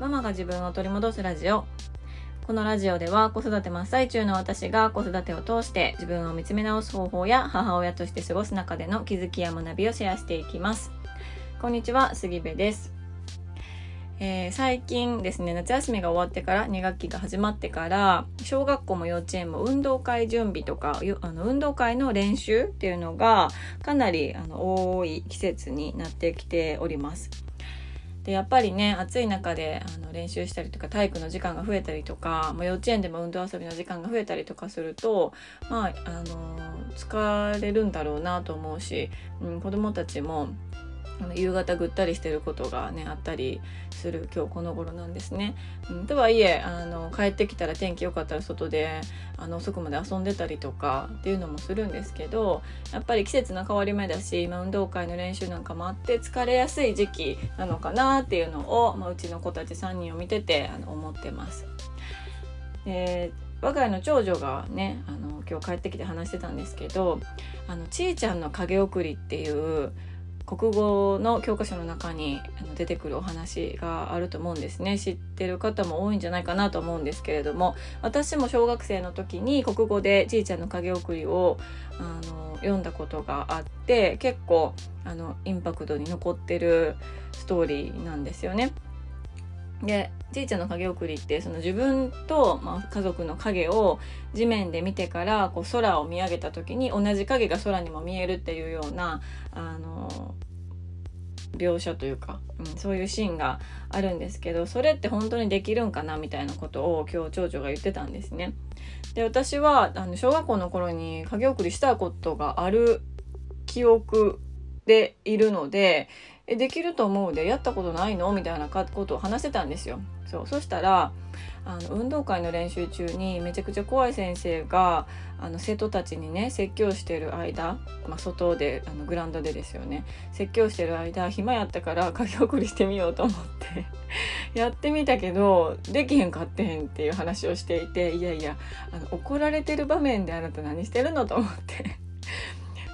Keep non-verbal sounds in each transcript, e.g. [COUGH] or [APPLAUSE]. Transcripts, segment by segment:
ママが自分を取り戻すラジオ。このラジオでは子育て真っ最中の私が子育てを通して自分を見つめ直す方法や母親として過ごす中での気づきや学びをシェアしていきます。こんにちは杉部です。えー、最近ですね夏休みが終わってから2学期が始まってから小学校も幼稚園も運動会準備とかあの運動会の練習っていうのがかなりあの多い季節になってきております。でやっぱりね暑い中であの練習したりとか体育の時間が増えたりとか、まあ、幼稚園でも運動遊びの時間が増えたりとかするとまああの疲れるんだろうなと思うし、うん、子どもたちも夕方ぐったりしてることがねあったりする今日この頃なんですね。うん、とはいえあの帰ってきたら天気良かったら外であの遅くまで遊んでたりとかっていうのもするんですけどやっぱり季節の変わり目だし今運動会の練習なんかもあって疲れやすい時期なのかなっていうのを、まあ、うちの子たち3人を見ててあの思ってます。で我が家の長女がねあの今日帰ってきて話してたんですけど「あのちーちゃんの影送り」っていう国語の教科書の中に出てくるお話があると思うんですね知ってる方も多いんじゃないかなと思うんですけれども私も小学生の時に国語で「じいちゃんの影送りを」あの読んだことがあって結構あのインパクトに残ってるストーリーなんですよね。でじいちゃんの影送りってその自分と、まあ、家族の影を地面で見てからこう空を見上げた時に同じ影が空にも見えるっていうようなあの描写というか、うん、そういうシーンがあるんですけどそれって本当にできるんかなみたいなことを今日長女が言ってたんですね。で私はあの小学校の頃に影送りしたことがある記憶でいるのでえできると思うでやったことないの？みたいなことを話してたんですよ。そうそしたらあの運動会の練習中にめちゃくちゃ怖い先生があの生徒たちにね説教してる間、まあ、外であのグラウンドでですよね。説教してる間暇やったから書き送りしてみようと思って [LAUGHS] やってみたけどできへんかってへんっていう話をしていていやいやあの怒られてる場面であなた何してるの？と思って。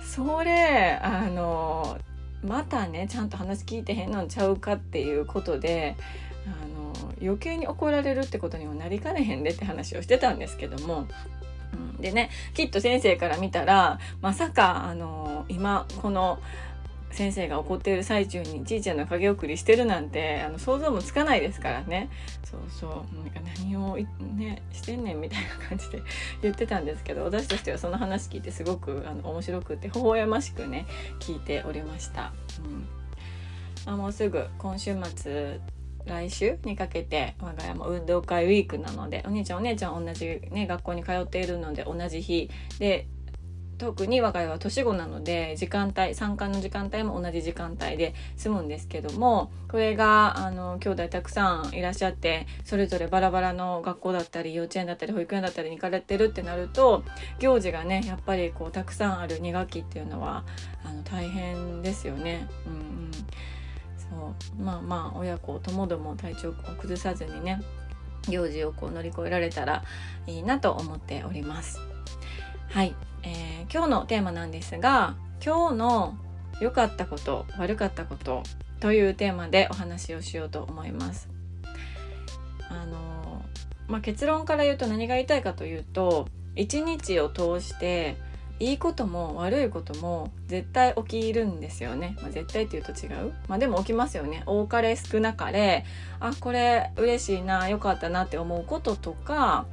それあのまたねちゃんと話聞いてへんのんちゃうかっていうことであの余計に怒られるってことにもなりかねへんでって話をしてたんですけども。うん、でねきっと先生から見たらまさかあの今この先生が怒っている最中にじいちゃんの影送りしてるなんてあの想像もつかないですからねそうそうなんか何を、ね、してんねんみたいな感じで言ってたんですけど私としてはその話聞いてすごくあの面白くて微笑ましくね聞いておりました。うんあもうすぐ今週末来週にかけて我が家も運動会ウィークなのでお兄ちゃんお姉ちゃん同じね学校に通っているので同じ日で特に我が家は年子なので時間帯参観の時間帯も同じ時間帯で済むんですけどもこれがあの兄弟たくさんいらっしゃってそれぞれバラバラの学校だったり幼稚園だったり保育園だったりに行かれてるってなると行事がねやっぱりこうたくさんある2学期っていうのはあの大変ですよね。うん、うんそうまあまあ親子ともども体調を崩さずにね行事をこう乗り越えられたらいいなと思っております。はい、えー、今日のテーマなんですが今日の良かったこと悪かったことというテーマでお話をしようと思います。あのまあ、結論から言うと何が言いたいかというと一日を通していいことも悪いことも絶対起きるんですよね、まあ、絶対っていうと違う？まあでも起きますよね。多かれ少なかれ。あこれ嬉しいな良かったなって思うこととか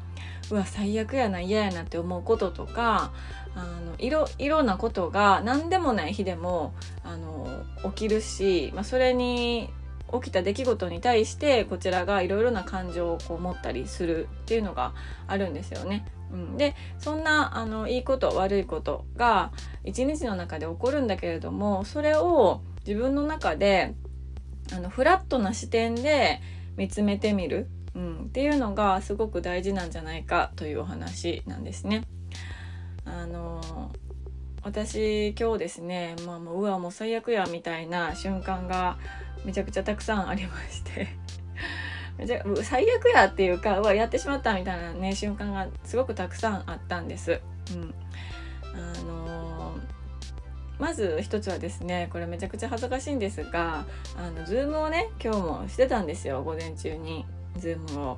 うわ最悪やな嫌やなって思うこととかあのいろいろなことが何でもない日でもあの起きるし、まあ、それに起きた出来事に対してこちらがいろいろな感情をこう持ったりするっていうのがあるんですよね。うん、でそんなあのいいこと悪いことが一日の中で起こるんだけれどもそれを自分の中であのフラットな視点で見つめてみる、うん、っていうのがすごく大事なんじゃないかというお話なんですね。あの私今日ですね、まあ、もううわもう最悪やみたいな瞬間がめちゃくちゃたくさんありまして [LAUGHS] 最悪やっていうかうわやってしまったみたいなね瞬間がすごくたくさんあったんです。うんあのー、まず一つはですねこれめちゃくちゃ恥ずかしいんですがあのズームをね今日もしてたんですよ午前中にズームを。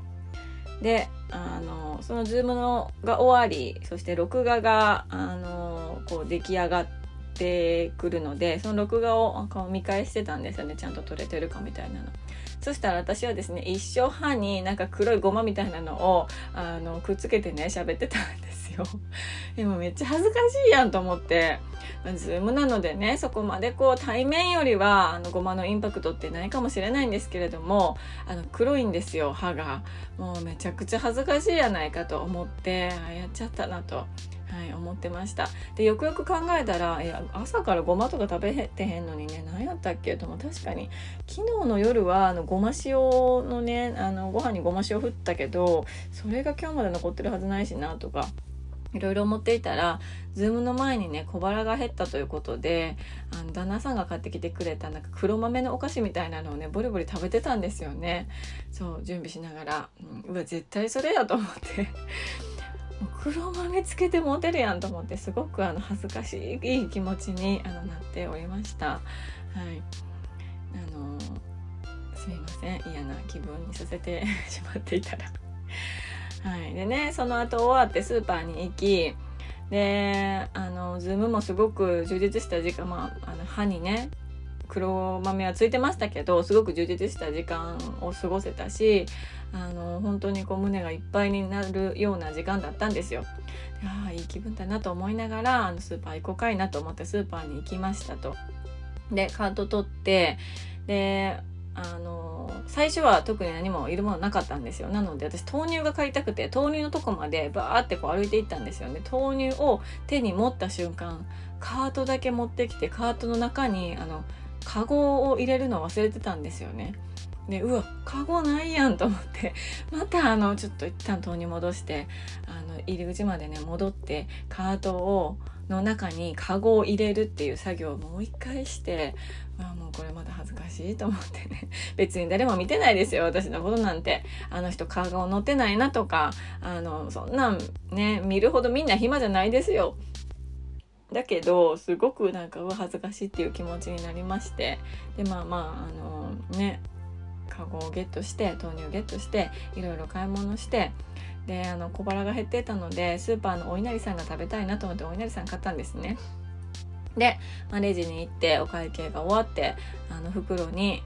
であのそのズームのが終わりそして録画があのこう出来上がってくるのでその録画を見返してたんですよねちゃんと撮れてるかみたいなの。そしたら私はですね一生歯になんか黒いゴマみたいなのをあのくっつけてね喋ってたんですよ。[LAUGHS] でもめっちゃ恥ずかしいやんと思って。ズームなのでねそこまでこう対面よりはあのゴマのインパクトってないかもしれないんですけれどもあの黒いんですよ歯が。もうめちゃくちゃ恥ずかしいやないかと思ってあやっちゃったなと。はい、思ってました。でよくよく考えたらいや朝からごまとか食べてへんのにね何やったっけとも確かに昨日の夜はあのごま塩のねあのご飯にごま塩振ったけどそれが今日まで残ってるはずないしなとか。いろいろ思っていたら、ズームの前にね、小腹が減ったということで、あの、旦那さんが買ってきてくれた、なんか黒豆のお菓子みたいなのをね、ボリボリ食べてたんですよね。そう、準備しながら。うん、うわ、絶対それやと思って黒豆つけてモテるやんと思ってすごくあの恥ずかしいい,い気持ちにあのなっておりました。はい、あのすみません嫌な気分にさせて [LAUGHS] しまっていたら。はい、でねその後終わってスーパーに行きであのズームもすごく充実した時間、まあ、あの歯にね黒豆はついてましたけどすごく充実した時間を過ごせたしあの本当にこう胸がいっぱいになるような時間だったんですよ。あいい気分だなと思いながらあのスーパー行こうかいなと思ってスーパーに行きましたと。でカート取ってであの最初は特に何もいるものなかったんですよ。なので私豆乳が買いたくて豆乳のとこまでバーってこう歩いていったんですよね。豆乳を手に持った瞬間カートだけ持ってきてカートの中にあのカゴを入れるの忘れてたんですよね。でうわカゴないやんと思ってまたあのちょっと一旦豆乳戻してあの入り口までね戻ってカートをの中にカゴを入れるっていう作業をもう一回してまあもうこれまだ恥ずかしいと思ってね。[LAUGHS] 別に誰も見てないですよ私のことなんて。あの人カゴ乗ってないなとかあのそんなんね見るほどみんな暇じゃないですよ。だけどすごくなんかう恥ずかしいっていう気持ちになりまして。でまあまああのねカゴをゲットして豆乳をゲットしていろいろ買い物してであの小腹が減ってたのでスーパーのお稲荷さんが食べたいなと思ってお稲荷さん買ったんですね。で、まあ、レジに行ってお会計が終わってあの袋に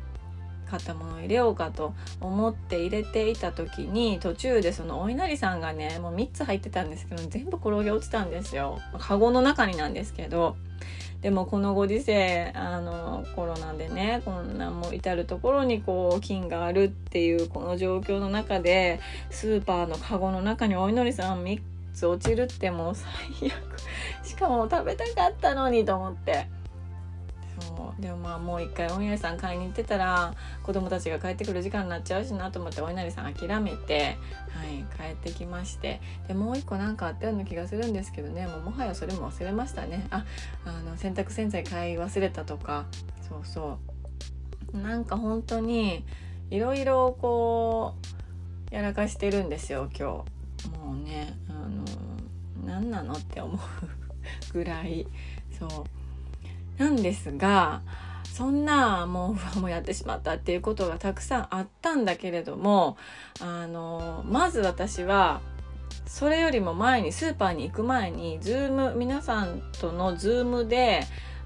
買ったものを入れようかと思って入れていた時に途中でそのお稲荷さんがねもう3つ入ってたんですけど全部転げ落ちたんですよ。カゴの中になんですけどでもこのご時世あのコロナでねこんなもう至る所にこう菌があるっていうこの状況の中でスーパーのカゴの中にお祈りさん3つ落ちるってもう最悪しかも食べたかったのにと思って。そう。でもまあもう一回お稲荷さん買いに行ってたら子供たちが帰ってくる時間になっちゃうしなと思ってお稲荷さん諦めて、はい、帰ってきまして。でもう一個なんかあったような気がするんですけどね。もうもはやそれも忘れましたね。ああの洗濯洗剤買い忘れたとか。そうそう。なんか本当にいろいろこうやらかしてるんですよ今日。もうねあの何なのって思うぐらい。そう。なんですがそんなもうもうやってしまったっていうことがたくさんあったんだけれどもあのまず私はそれよりも前にスーパーに行く前にズーム皆さんとのズームで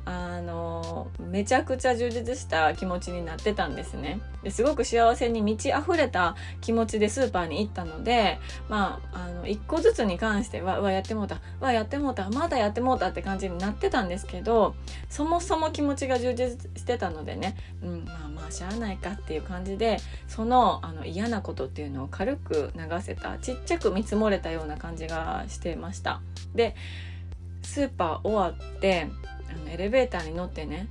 あのめちゃくちゃ充実した気持ちになってたんですね。ですごく幸せに満ち溢れた気持ちでスーパーに行ったのでまああの一個ずつに関してはうわやってもうたうわやってもうたまだやってもうたって感じになってたんですけどそもそも気持ちが充実してたのでね、うん、まあまあしゃあないかっていう感じでそのあの嫌なことっていうのを軽く流せたちっちゃく見積もれたような感じがしてました。でスーパー終わってあのエレベーターに乗ってね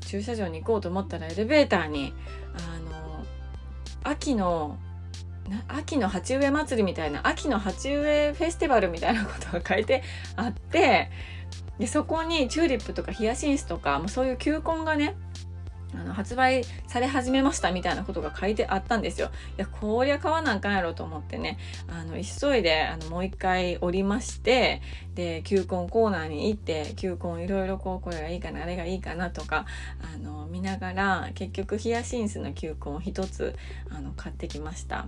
駐車場に行こうと思ったらエレベーターにあの秋の秋の鉢植え祭りみたいな秋の鉢植えフェスティバルみたいなことが書いてあってでそこにチューリップとかヒヤシンスとかもうそういう球根がねあの発売され始めましたみたいなことが書いてあったんですよ。いやこりゃ買わなあかんやろと思ってねあの急いであのもう一回降りましてで球根コーナーに行って球根いろいろこうこれがいいかなあれがいいかなとかあの見ながら結局ヒヤシンスの球根を一つあの買ってきました。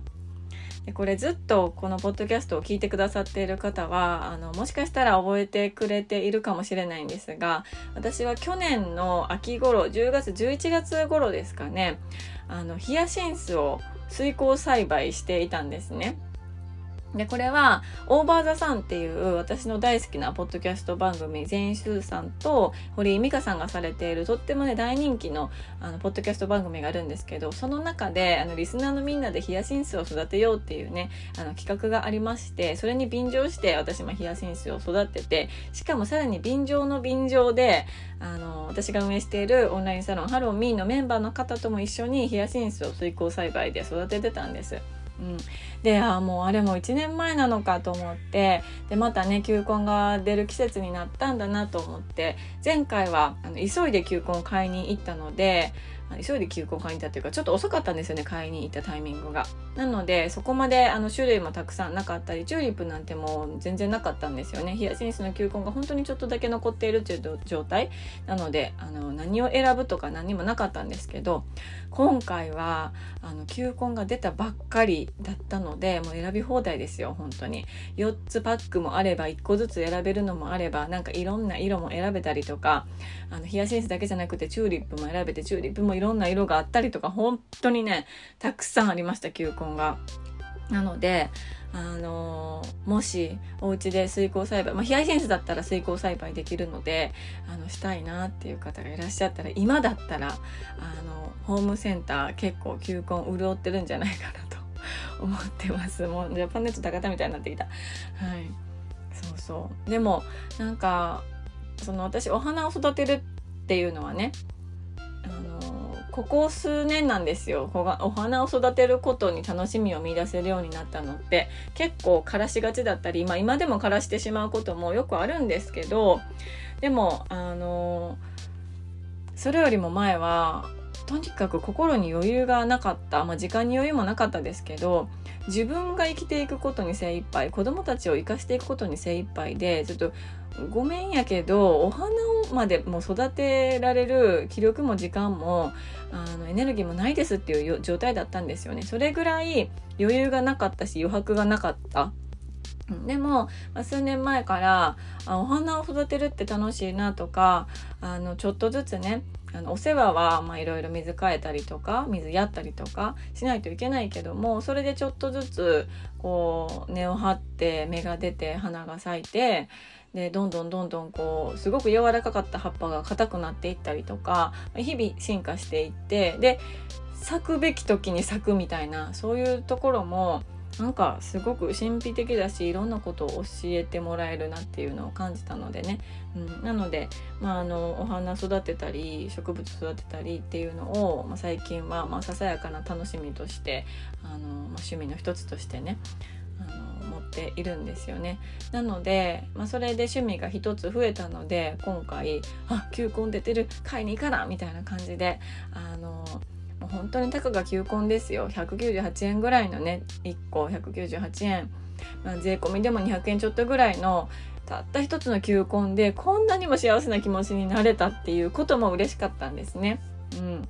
でこれずっとこのポッドキャストを聞いてくださっている方はあのもしかしたら覚えてくれているかもしれないんですが私は去年の秋頃10月11月頃ですかねあのヒヤシンスを水耕栽培していたんですね。で、これは、オーバーザさんっていう私の大好きなポッドキャスト番組、全集さんと堀井美香さんがされているとってもね、大人気のあのポッドキャスト番組があるんですけど、その中で、あの、リスナーのみんなでヒヤシンスを育てようっていうね、あの、企画がありまして、それに便乗して私もヒヤシンスを育てて、しかもさらに便乗の便乗で、あの、私が運営しているオンラインサロンハローミーのメンバーの方とも一緒にヒヤシンスを水耕栽培で育ててたんです。うん、であもうあれも1年前なのかと思ってでまたね球根が出る季節になったんだなと思って前回はあの急いで球根を買いに行ったので急いで球根買いに行ったっていうかちょっと遅かったんですよね買いに行ったタイミングが。なのでそこまであの種類もたくさんなかったりチューリップなんてもう全然なかったんですよね。ヒヤシンスの球根が本当にちょっとだけ残っているという状態。なのであの何を選ぶとか何もなかったんですけど今回はあの球根が出たばっかりだったのでもう選び放題ですよ本当に。4つパックもあれば1個ずつ選べるのもあればなんかいろんな色も選べたりとかあのヒヤシンスだけじゃなくてチューリップも選べてチューリップもいろんな色があったりとか本当にねたくさんありました球根が。なのであのもしお家で水耕栽培、まあ、ヒヤシンスだったら水耕栽培できるのであのしたいなっていう方がいらっしゃったら今だったらあのホームセンター結構球根潤ってるんじゃないかなと [LAUGHS] 思ってます。もうジャパンネット高田みたいになってきた。はい。そうそう。でもなんかその私お花を育てるっていうのはねあのここ数年なんですよ。お花を育てることに楽しみを見出せるようになったのって。結構枯らしがちだったり、まあ、今でも枯らしてしまうこともよくあるんですけどでもあのそれよりも前はとにかく心に余裕がなかった、まあ、時間に余裕もなかったですけど自分が生きていくことに精一杯子供たちを生かしていくことに精一杯でちょっとごめんやけどお花をまでも育てられる気力も時間もあのエネルギーもないですっていう状態だったんですよね。それぐらい余裕がなかったし余白がなかった。でも、数年前からあお花を育てるって楽しいなとかあのちょっとずつねあのお世話はいろいろ水替えたりとか水やったりとかしないといけないけどもそれでちょっとずつこう根を張って芽が出て花が咲いてでどんどんどんどんこうすごく柔らかかった葉っぱが硬くなっていったりとか日々進化していってで咲くべき時に咲くみたいなそういうところもなんかすごく神秘的だしいろんなことを教えてもらえるなっていうのを感じたのでね、うん、なので、まあ、あのお花育てたり植物育てたりっていうのを、まあ、最近はまあささやかな楽しみとしてあの、まあ、趣味の一つとしてねっているんですよね。なので、まあ、それで趣味が一つ増えたので今回あ球根出てる買いに行かなみたいな感じであのもう本当にたかが球根ですよ198円ぐらいのね1個198円、まあ、税込みでも200円ちょっとぐらいのたった一つの球根でこんなにも幸せな気持ちになれたっていうことも嬉しかったんですね。うん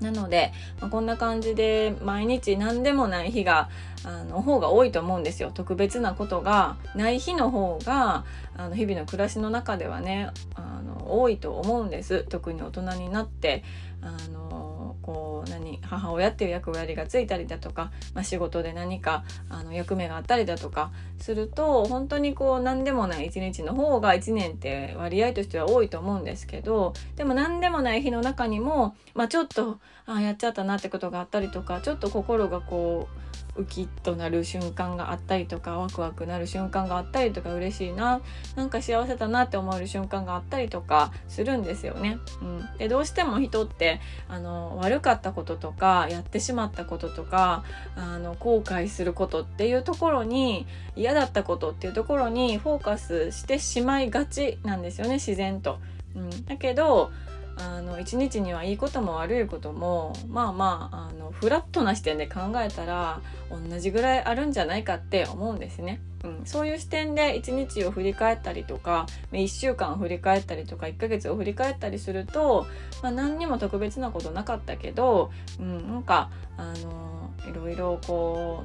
なので、まあ、こんな感じで毎日何でもない日があの方が多いと思うんですよ。特別なことがない日の方があの日々の暮らしの中ではねあの多いと思うんです。特に大人になってあのこう何母親っていう役割がついたりだとか、まあ、仕事で何かあの役目があったりだとかすると本当にこう何でもない一日の方が1年って割合としては多いと思うんですけどでも何でもない日の中にも、まあ、ちょっとあやっちゃったなってことがあったりとかちょっと心がこうウキッとなる瞬間があったりとかワクワクなる瞬間があったりとか嬉しいななんか幸せだなって思える瞬間があったりとかするんですよね。うん、でどうしても人ってあの悪かったこととかやってしまったこととかあの後悔することっていうところに嫌だったことっていうところにフォーカスしてしまいがちなんですよね自然と。うん、だけどあの一日にはいいことも悪いこともまあまああのフラットな視点で考えたら同じぐらいあるんじゃないかって思うんですね。うん、そういう視点で一日を振り返ったりとか1週間を振り返ったりとか1ヶ月を振り返ったりすると、まあ、何にも特別なことなかったけど、うん、なんかあのいろいろこ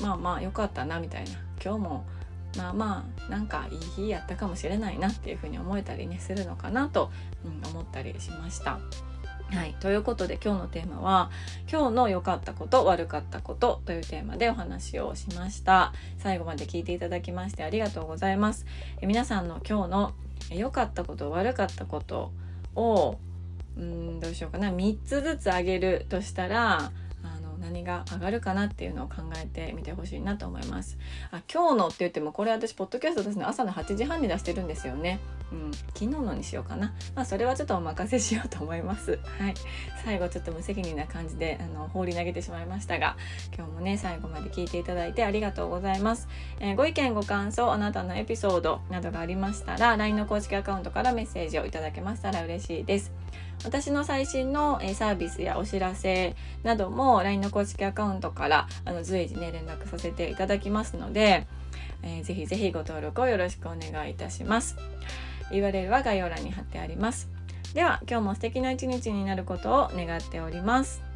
うまあまあ良かったなみたいな今日もまあまあなんかいい日やったかもしれないなっていうふうに思えたりねするのかなと、うん、思ったりしました。はい、ということで今日のテーマは「今日の良かったこと悪かったこと」というテーマでお話をしました。最後まで聞いていただきましてありがとうございます。え皆さんの今日の良かったこと悪かったことをうんどうしようかな。3つずつあげるとしたら何が上がるかなっていうのを考えてみてほしいなと思います。あ今日のって言ってもこれ私ポッドキャストですね朝の8時半に出してるんですよね。うん、昨日のにしようかな。まあそれはちょっとお任せしようと思います。[LAUGHS] はい。最後ちょっと無責任な感じであの放り投げてしまいましたが、今日もね最後まで聞いていただいてありがとうございます。えー、ご意見ご感想あなたのエピソードなどがありましたら LINE の公式アカウントからメッセージをいただけましたら嬉しいです。私の最新のサービスやお知らせなども LINE の公式アカウントからあの随時ね連絡させていただきますので、えー、ぜひぜひご登録をよろしくお願いいたします。URL は概要欄に貼ってあります。では今日も素敵な一日になることを願っております。